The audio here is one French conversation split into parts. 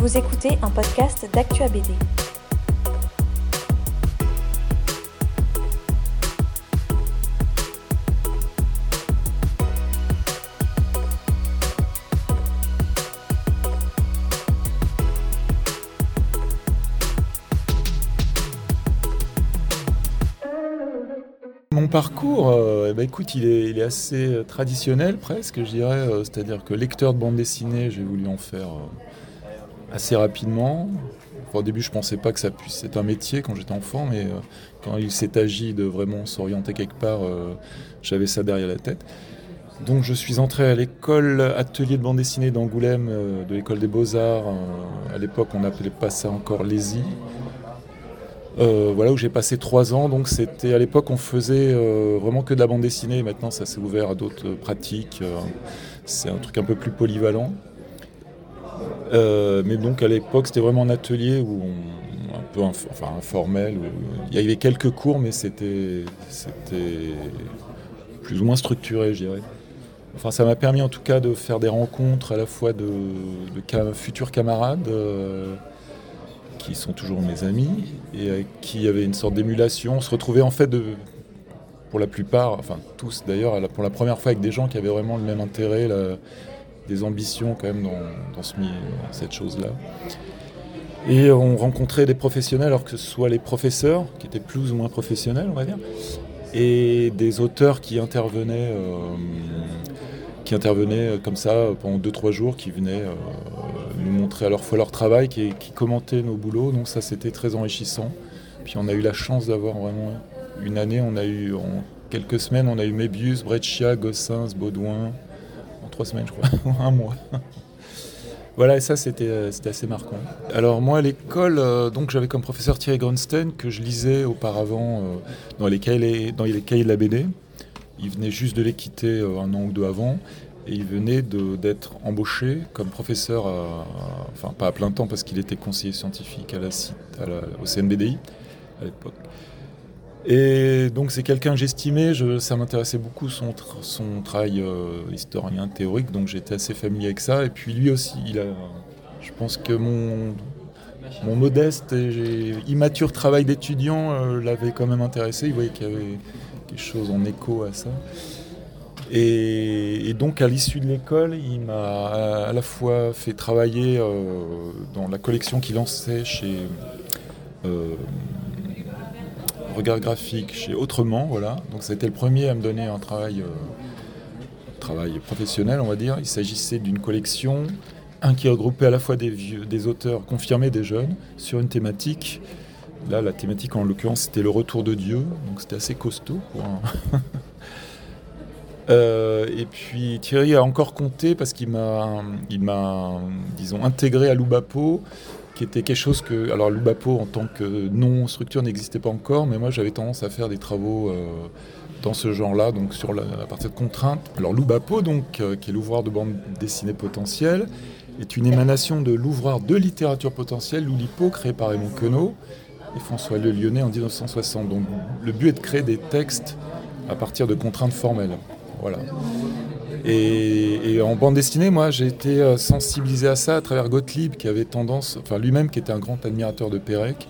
Vous écoutez un podcast d'Actua BD. Mon parcours, euh, eh ben, écoute, il est, assez euh, traditionnel presque, je dirais. euh, C'est-à-dire que lecteur de bande dessinée, j'ai voulu en faire assez rapidement. Au début, je pensais pas que ça puisse être un métier quand j'étais enfant, mais euh, quand il s'est agi de vraiment s'orienter quelque part, euh, j'avais ça derrière la tête. Donc je suis entré à l'école atelier de bande dessinée d'Angoulême, euh, de l'école des beaux-arts. À l'époque, on n'appelait pas ça encore l'ESI. Voilà où j'ai passé trois ans. Donc c'était à l'époque on faisait vraiment que de la bande dessinée. Maintenant ça s'est ouvert à d'autres pratiques. C'est un truc un peu plus polyvalent. Euh, mais donc à l'époque c'était vraiment un atelier où un peu enfin, informel. il y avait quelques cours mais c'était plus ou moins structuré je dirais. Enfin ça m'a permis en tout cas de faire des rencontres à la fois de, futurs camarades. euh, qui sont toujours mes amis et qui il y avait une sorte d'émulation. On se retrouvait en fait de, pour la plupart, enfin tous d'ailleurs, pour la première fois avec des gens qui avaient vraiment le même intérêt, des ambitions quand même dans, cette chose-là. Et on rencontrait des professionnels, alors que ce soit les professeurs, qui étaient plus ou moins professionnels, on va dire, et des auteurs qui intervenaient, euh, qui intervenaient comme ça pendant 2-3 jours, qui venaient euh, nous montrer à leur fois leur travail, qui, commentaient nos boulots. Donc ça, c'était très enrichissant. Puis on a eu la chance d'avoir vraiment une année, on a eu en quelques semaines, on a eu Mébius, Breccia, Gossens, Baudouin, trois semaines je crois, ou un mois. Voilà, et ça c'était euh, c'était assez marquant. Alors moi à l'école, euh, donc j'avais comme professeur Thierry Grunstein que je lisais auparavant euh, dans, les cahiers, dans les cahiers de la BD. Il venait juste de les quitter euh, un an ou deux avant. Et il venait d'être embauché comme professeur, à- enfin pas à plein temps parce qu'il était conseiller scientifique à la, à la- au CNBDI à l'époque. Et donc c'est quelqu'un que j'estimais, je- ça m'intéressait beaucoup son, tra- son travail euh, historien théorique, donc j'étais assez familier avec ça. Et puis lui aussi, je pense que mon, modeste et immature travail d'étudiant euh, l'avait quand même intéressé, il voyait qu'il y avait quelque chose en écho à ça. Et, donc à l'issue de l'école, il m'a à, à la fois fait travailler euh, dans la collection qu'il lançait chez euh, Regard Graphique, chez Autrement, voilà. Donc c'était le premier à me donner un travail, euh, travail professionnel, on va dire. Il s'agissait d'une collection, un qui regroupait à la fois des, vieux, des auteurs confirmés, des jeunes, sur une thématique. Là, la thématique en l'occurrence, c'était le retour de Dieu, donc c'était assez costaud Euh, et puis Thierry a encore compté parce qu'il m'a, intégré à Loubapo, qui était quelque chose que, alors Loubapo en tant que non-structure n'existait pas encore, mais moi j'avais tendance à faire des travaux euh, dans ce genre-là, donc sur la, à partir de contraintes. Alors Loubapo, donc, euh, qui est l'ouvroir de bande dessinée potentielle, est une émanation de l'ouvroir de littérature potentielle, Loulipo, créé par Raymond Queneau et François Le Lyonnais en 1960. Donc le but est de créer des textes à partir de contraintes formelles. Voilà. Et, en bande dessinée, moi, j'ai été euh, sensibilisé à ça à travers Gottlieb, qui avait tendance, enfin lui-même qui était un grand admirateur de Pérec,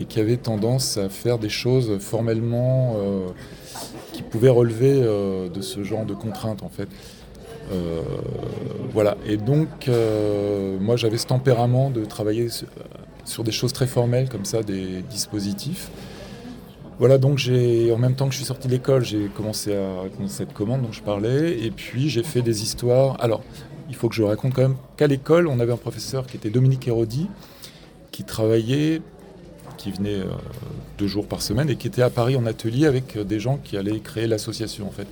et qui avait tendance à faire des choses formellement euh, qui pouvaient relever euh, de ce genre de contraintes, en fait. Voilà. Et donc, moi, j'avais ce tempérament de travailler sur des choses très formelles, comme ça, des dispositifs. Voilà, donc j'ai, en même temps que je suis sorti de l'école, j'ai commencé à à cette commande dont je parlais, et puis j'ai fait des histoires. Alors, il faut que je raconte quand même qu'à l'école, on avait un professeur qui était Dominique Hérodi, qui travaillait, qui venait euh, deux jours par semaine, et qui était à Paris en atelier avec euh, des gens qui allaient créer l'association, en fait.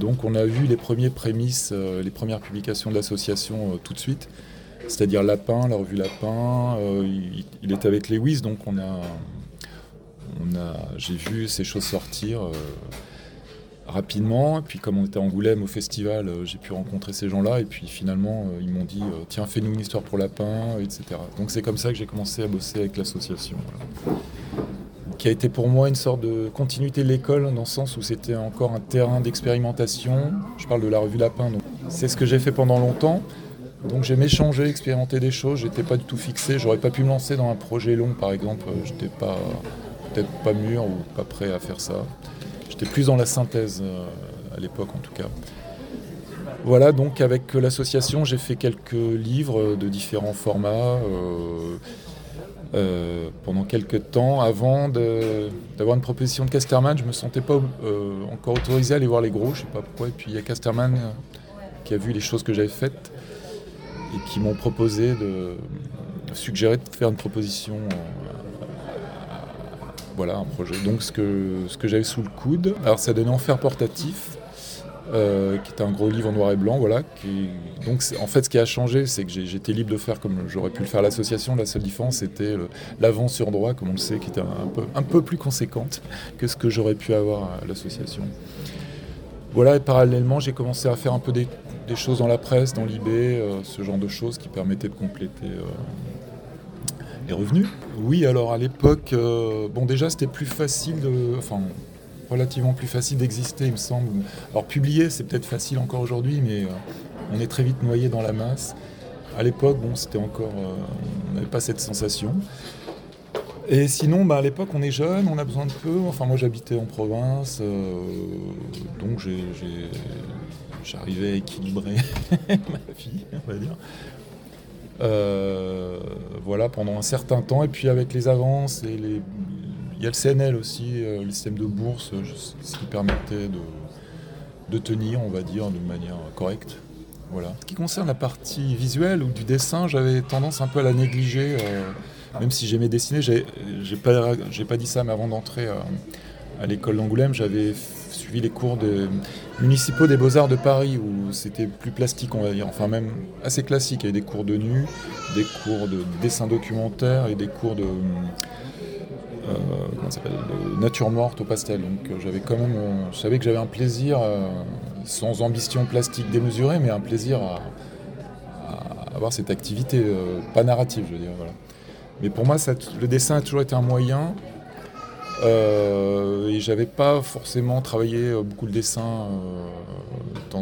Donc, on a vu les premiers prémices, euh, les premières publications de l'association tout de suite, c'est-à-dire Lapin, la revue Lapin. il, il était avec Lewis, donc on a j'ai vu ces choses sortir euh, rapidement. Et puis comme on était à Angoulême au festival, euh, j'ai pu rencontrer ces gens-là. Et puis finalement, euh, ils m'ont dit tiens, fais-nous une histoire pour lapin, etc. Donc c'est comme ça que j'ai commencé à bosser avec l'association. Qui a été pour moi une sorte de continuité de l'école, dans le sens où c'était encore un terrain d'expérimentation. Je parle de la revue Lapin, donc c'est ce que j'ai fait pendant longtemps. Donc j'aimais changer, expérimenter des choses, j'étais pas du tout fixé, j'aurais pas pu me lancer dans un projet long par exemple, j'étais pas peut-être pas mûr ou pas prêt à faire ça. J'étais plus dans la synthèse euh, à l'époque en tout cas. Voilà, donc avec l'association, j'ai fait quelques livres de différents formats euh, euh, pendant quelques temps. Avant d'avoir une proposition de Casterman, je ne me sentais pas encore autorisé à aller voir les gros, je sais pas pourquoi. Et puis il y a Casterman qui a vu les choses que j'avais faites et qui m'ont proposé de suggérer de faire une proposition voilà, un projet. Donc ce que, j'avais sous le coude, alors ça donnait Enfer portatif, euh, qui était un gros livre en noir et blanc, voilà. Donc en fait, ce qui a changé, c'est que j'étais libre de faire comme j'aurais pu le faire l'association. La seule différence, c'était l'avant sur droit, comme on le sait, qui était un peu, un peu plus conséquente que ce que j'aurais pu avoir à l'association. Voilà, et parallèlement, j'ai commencé à faire un peu des, choses dans la presse, dans l'IB, euh, ce genre de choses qui permettaient de compléter euh, les revenus. Oui, alors à l'époque, euh, bon déjà c'était plus facile, de, enfin relativement plus facile d'exister, il me semble. Alors publier, c'est peut-être facile encore aujourd'hui, mais euh, on est très vite noyé dans la masse. À l'époque, bon, c'était encore, euh, on n'avait pas cette sensation. Et sinon, bah, à l'époque, on est jeune, on a besoin de peu. Enfin, moi, j'habitais en province, donc j'arrivais à équilibrer ma vie, on va dire. Euh, voilà, pendant un certain temps. Et puis avec les avances, et les... il y a le CNL aussi, euh, le système de bourse, ce qui permettait de, de tenir, on va dire, d'une manière correcte. Voilà. Ce qui concerne la partie visuelle ou du dessin, j'avais tendance un peu à la négliger, euh, même si j'aimais dessiner. J'ai pas, pas dit ça, mais avant d'entrer à l'école d'Angoulême, j'avais suivi les cours municipaux des Beaux-Arts de Paris où c'était plus plastique, on va dire, enfin même assez classique. Il y avait des cours de nu, des cours de dessin documentaire et des cours de, euh, nature morte au pastel. Donc euh, j'avais quand même, euh, je savais que j'avais un plaisir, sans ambition plastique démesurée, mais un plaisir à, avoir cette activité, pas narrative, je veux dire. Mais pour moi, le dessin a toujours été un moyen euh, et j'avais pas forcément travaillé euh, beaucoup le dessin euh,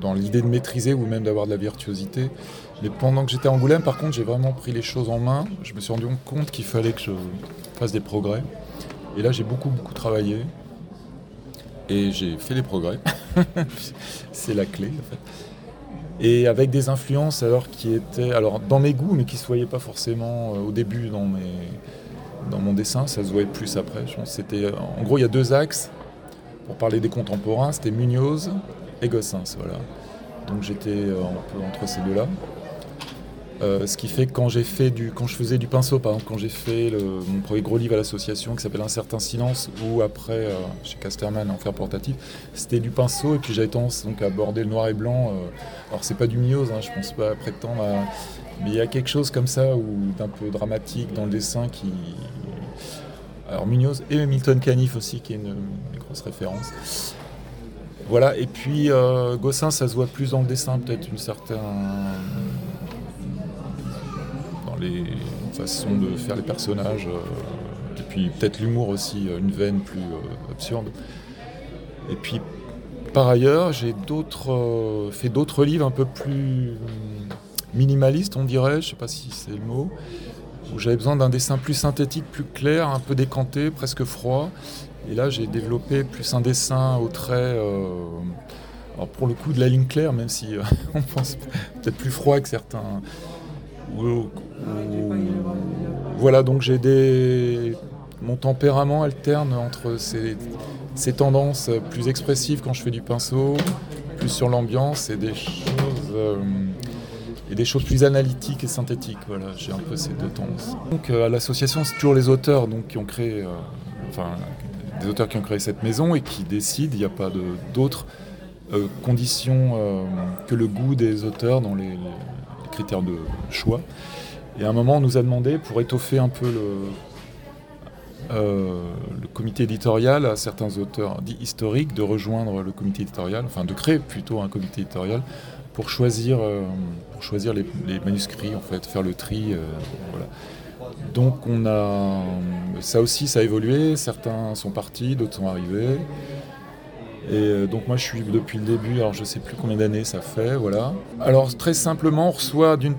dans, l'idée de maîtriser ou même d'avoir de la virtuosité. Mais pendant que j'étais à Angoulême, par contre, j'ai vraiment pris les choses en main. Je me suis rendu compte qu'il fallait que je fasse des progrès. Et là, j'ai beaucoup, beaucoup travaillé. Et j'ai fait des progrès. C'est la clé, en fait. Et avec des influences alors qui étaient alors dans mes goûts, mais qui ne se voyaient pas forcément au début dans mes dans mon dessin, ça se voyait plus après. c'était, en gros, il y a deux axes. Pour parler des contemporains, c'était Munoz et Gossens. Voilà. Donc j'étais euh, un peu entre ces deux-là. Euh, ce qui fait que quand j'ai fait du, quand je faisais du pinceau, par exemple, quand j'ai fait mon premier gros livre à l'association qui s'appelle Un certain silence, ou après euh, chez Casterman Enfer portatif, c'était du pinceau et puis j'avais tendance donc à aborder le noir et blanc. alors c'est pas du Munoz, hein, je pense pas prétendre à, mais il y a quelque chose comme ça ou d'un peu dramatique dans le dessin qui, alors Munoz et Milton Caniff aussi, qui est une, grosse référence. Voilà, et puis euh, Gossin, ça se voit plus dans le dessin, peut-être une certaine. Les façons de faire les personnages, euh, et puis peut-être l'humour aussi, euh, une veine plus absurde. Et puis par ailleurs, j'ai fait d'autres livres un peu plus minimalistes, on dirait, je sais pas si c'est le mot, où j'avais besoin d'un dessin plus synthétique, plus clair, un peu décanté, presque froid. Et là, j'ai développé plus un dessin au trait, euh, alors pour le coup de la ligne claire, même si euh, on pense peut-être plus froid que certains. Voilà, donc j'ai des. Mon tempérament alterne entre ces, ces, tendances plus expressives quand je fais du pinceau, plus sur l'ambiance et des choses. Euh, et des choses plus analytiques et synthétiques. Voilà, j'ai un peu ces deux tendances. Donc euh, à l'association, c'est toujours les auteurs donc, qui ont créé, euh, enfin, des auteurs qui ont créé cette maison et qui décident. Il n'y a pas d'autres euh, conditions que le goût des auteurs dans les, critères de choix. Et à un moment, on nous a demandé, pour étoffer un peu le, le comité éditorial à certains auteurs dits historiques de rejoindre le comité éditorial, enfin de créer plutôt un comité éditorial pour choisir, euh, pour choisir les, manuscrits, en fait, faire le tri. Euh, Donc on a ça aussi, ça a évolué. Certains sont partis, d'autres sont arrivés. Et euh, donc moi je suis depuis le début, alors je sais plus combien d'années ça fait, voilà. Alors très simplement, on reçoit d'une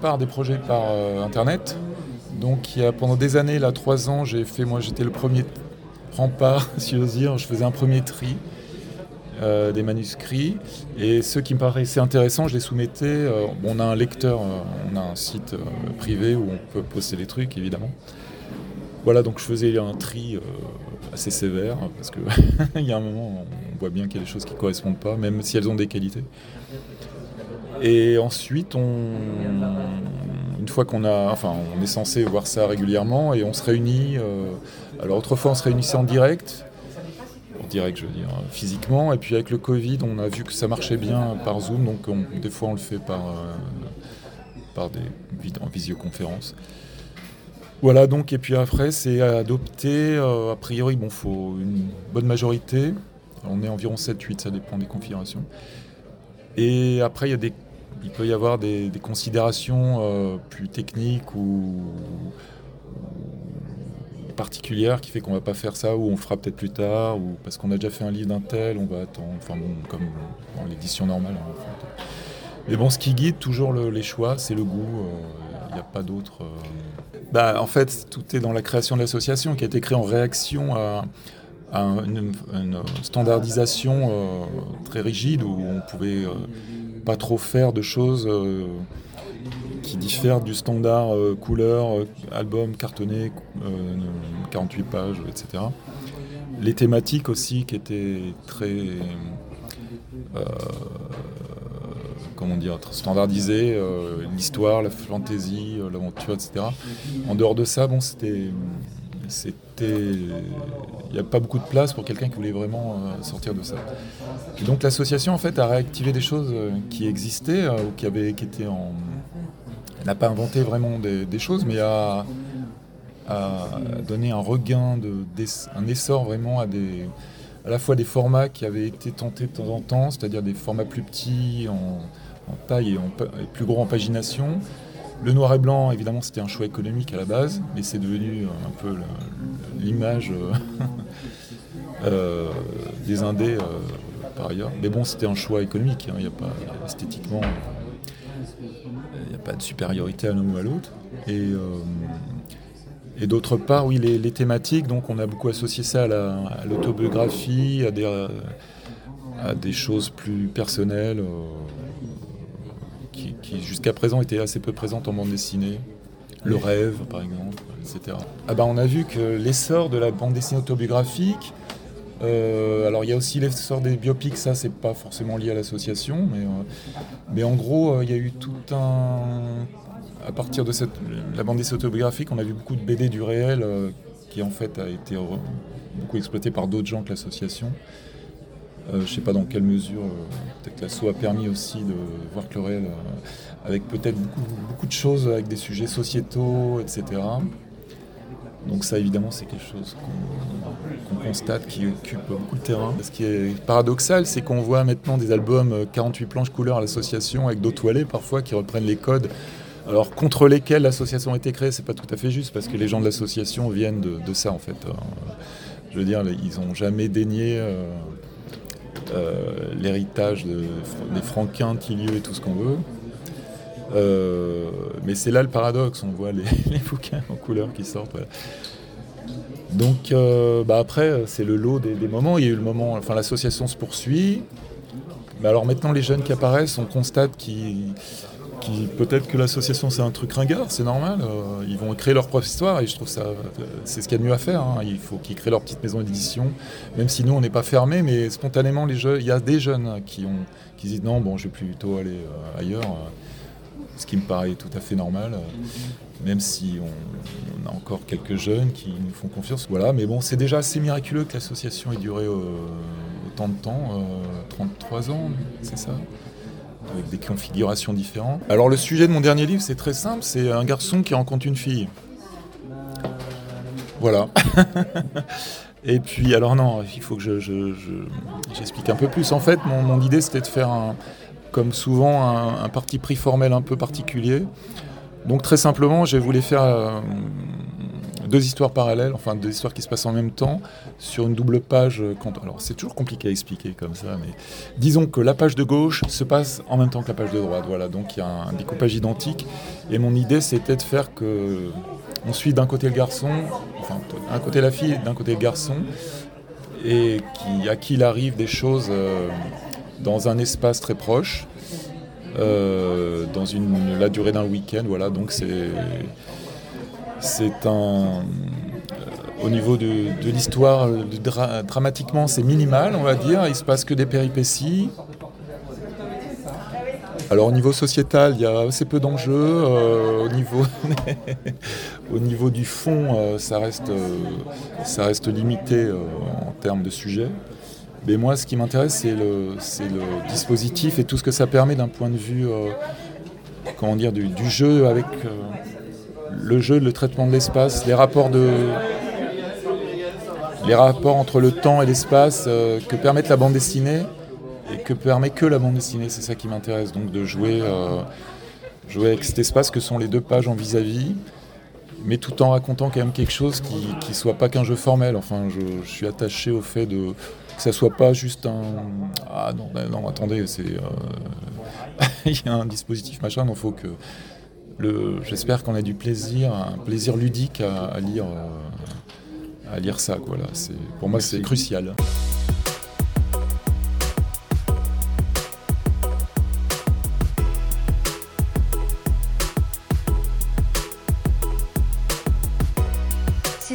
part des projets par euh, internet. Donc il y a pendant des années, là trois ans, j'ai fait, moi j'étais le premier rempart, si j'ose dire, je faisais un premier tri. Euh, des manuscrits et ceux qui me paraissaient intéressants, je les soumettais. on a un lecteur, on a un site privé où on peut poster les trucs évidemment. Voilà, donc je faisais un tri assez sévère, parce qu'il y a un moment, on voit bien qu'il y a des choses qui ne correspondent pas, même si elles ont des qualités. Et ensuite, on, une fois qu'on a, enfin, on est censé voir ça régulièrement et on se réunit. Euh, alors autrefois, on se réunissait en direct, en direct, je veux dire, physiquement. Et puis avec le Covid, on a vu que ça marchait bien par Zoom, donc des fois, on le fait par, euh, par des en visioconférence. Voilà, donc, et puis après, c'est adopter, euh, a priori, bon, faut une bonne majorité. On est environ 7-8, ça dépend des configurations. Et après, il, peut y avoir des, considérations euh, plus techniques ou, particulières qui fait qu'on va pas faire ça ou on fera peut-être plus tard ou parce qu'on a déjà fait un livre d'un tel, on va attendre, enfin bon, comme dans l'édition normale. Hein, Mais bon, ce qui guide toujours les choix, c'est le goût. Euh, il n'y a pas d'autre. Bah, en fait, tout est dans la création de l'association qui a été créée en réaction à, une, standardisation euh, très rigide où on pouvait euh, pas trop faire de choses euh, qui diffèrent du standard couleur, album cartonné, 48 pages, etc. Les thématiques aussi qui étaient très comment dire, standardisé, euh, l'histoire, la fantaisie, l'aventure, etc. En dehors de ça, bon, c'était, c'était, il n'y a pas beaucoup de place pour quelqu'un qui voulait vraiment euh, sortir de ça. Et donc l'association en fait a réactivé des choses qui existaient ou qui avaient, qui étaient en, n'a pas inventé vraiment des, choses, mais a, donné un regain de, un essor vraiment à des à la fois des formats qui avaient été tentés de temps en temps, c'est-à-dire des formats plus petits, en, en taille et, en, plus gros en pagination. Le noir et blanc, évidemment, c'était un choix économique à la base, mais c'est devenu un peu l'image euh, euh, des Indés euh, par ailleurs. Mais bon, c'était un choix économique, hein. il n'y a pas esthétiquement, il n'y a pas de supériorité à l'un ou à l'autre. Et, d'autre part, oui, les, thématiques, donc on a beaucoup associé ça à l'autobiographie, à des choses plus personnelles qui, jusqu'à présent était assez peu présente en bande dessinée. Le rêve, par exemple, etc. Ah bah, on a vu que l'essor de la bande dessinée autobiographique, euh, alors il y a aussi l'essor des biopics, ça c'est pas forcément lié à l'association, mais, euh, mais en gros euh, il y a eu tout un... À partir de cette, la bande dessinée autobiographique, on a vu beaucoup de BD du réel qui en fait a été beaucoup exploité par d'autres gens que l'association. Euh, je ne sais pas dans quelle mesure, euh, peut-être l'assaut a permis aussi de voir que le réel, euh, avec peut-être beaucoup, de choses, avec des sujets sociétaux, etc. Donc ça, évidemment, c'est quelque chose qu'on constate qui occupe beaucoup de terrain. Ce qui est paradoxal, c'est qu'on voit maintenant des albums 48 planches couleurs à l'association avec d'autres toilettes parfois qui reprennent les codes. Alors contre lesquels l'association a été créée, c'est pas tout à fait juste parce que les gens de l'association viennent de, ça en fait. Je veux dire, ils n'ont jamais daigné euh, l'héritage des Franquins, Tillieu et tout ce qu'on veut. Euh, mais c'est là le paradoxe, on voit les, bouquins en couleur qui sortent. Donc euh, bah après, c'est le lot des, moments. Il y a eu le moment, enfin l'association se poursuit. Mais alors maintenant, les jeunes qui apparaissent, on constate qu'ils peut-être que l'association c'est un truc ringard, c'est normal. Euh, ils vont créer leur propre histoire et je trouve ça c'est ce qu'il y a de mieux à faire. Hein. Il faut qu'ils créent leur petite maison d'édition, même si nous on n'est pas fermé, mais spontanément les il y a des jeunes qui ont qui disent non bon je vais plutôt aller euh, ailleurs, euh, ce qui me paraît tout à fait normal. même si on, a encore quelques jeunes qui nous font confiance, voilà. Mais bon, c'est déjà assez miraculeux que l'association ait duré autant de temps, 33 ans, c'est ça? Avec des configurations différentes. Alors le sujet de mon dernier livre, c'est très simple, c'est un garçon qui rencontre une fille. Voilà. Et puis, alors non, il faut que j'explique je, un peu plus. En fait, mon, idée, c'était de faire, un, comme souvent, un, parti pris formel un peu particulier. Donc très simplement, j'ai voulu faire, euh, deux histoires parallèles, enfin deux histoires qui se passent en même temps, sur une double page. Alors c'est toujours compliqué à expliquer comme ça, mais disons que la page de gauche se passe en même temps que la page de droite. Voilà, donc il y a un découpage identique. Et mon idée, c'était de faire que on suit d'un côté le garçon, enfin d'un côté la fille, d'un côté le garçon, et à qui il arrive des choses euh, dans un espace très proche, euh, dans une, la durée d'un week-end. Voilà, donc c'est c'est un au niveau de, l'histoire, dramatiquement, c'est minimal, on va dire. Il se passe que des péripéties. Alors au niveau sociétal, il y a assez peu d'enjeux. Euh, au, niveau au niveau du fond, euh, ça, reste, euh, ça reste limité en termes de sujet. Mais moi, ce qui m'intéresse, c'est le, le, dispositif et tout ce que ça permet d'un point de vue comment dire, du, du jeu avec le jeu, le traitement de l'espace, les rapports de, les rapports entre le temps et l'espace que permettent la bande dessinée et que permet que la bande dessinée. C'est ça qui m'intéresse, donc de jouer, euh, jouer avec cet espace que sont les deux pages en vis-à-vis, mais tout en racontant quand même quelque chose qui ne soit pas qu'un jeu formel. Enfin, je, suis attaché au fait de que ça soit pas juste un ah non non attendez c'est euh, il y a un dispositif machin donc faut que j'espère qu'on a du plaisir un plaisir ludique à, lire euh, à lire ça pour moi c'est crucial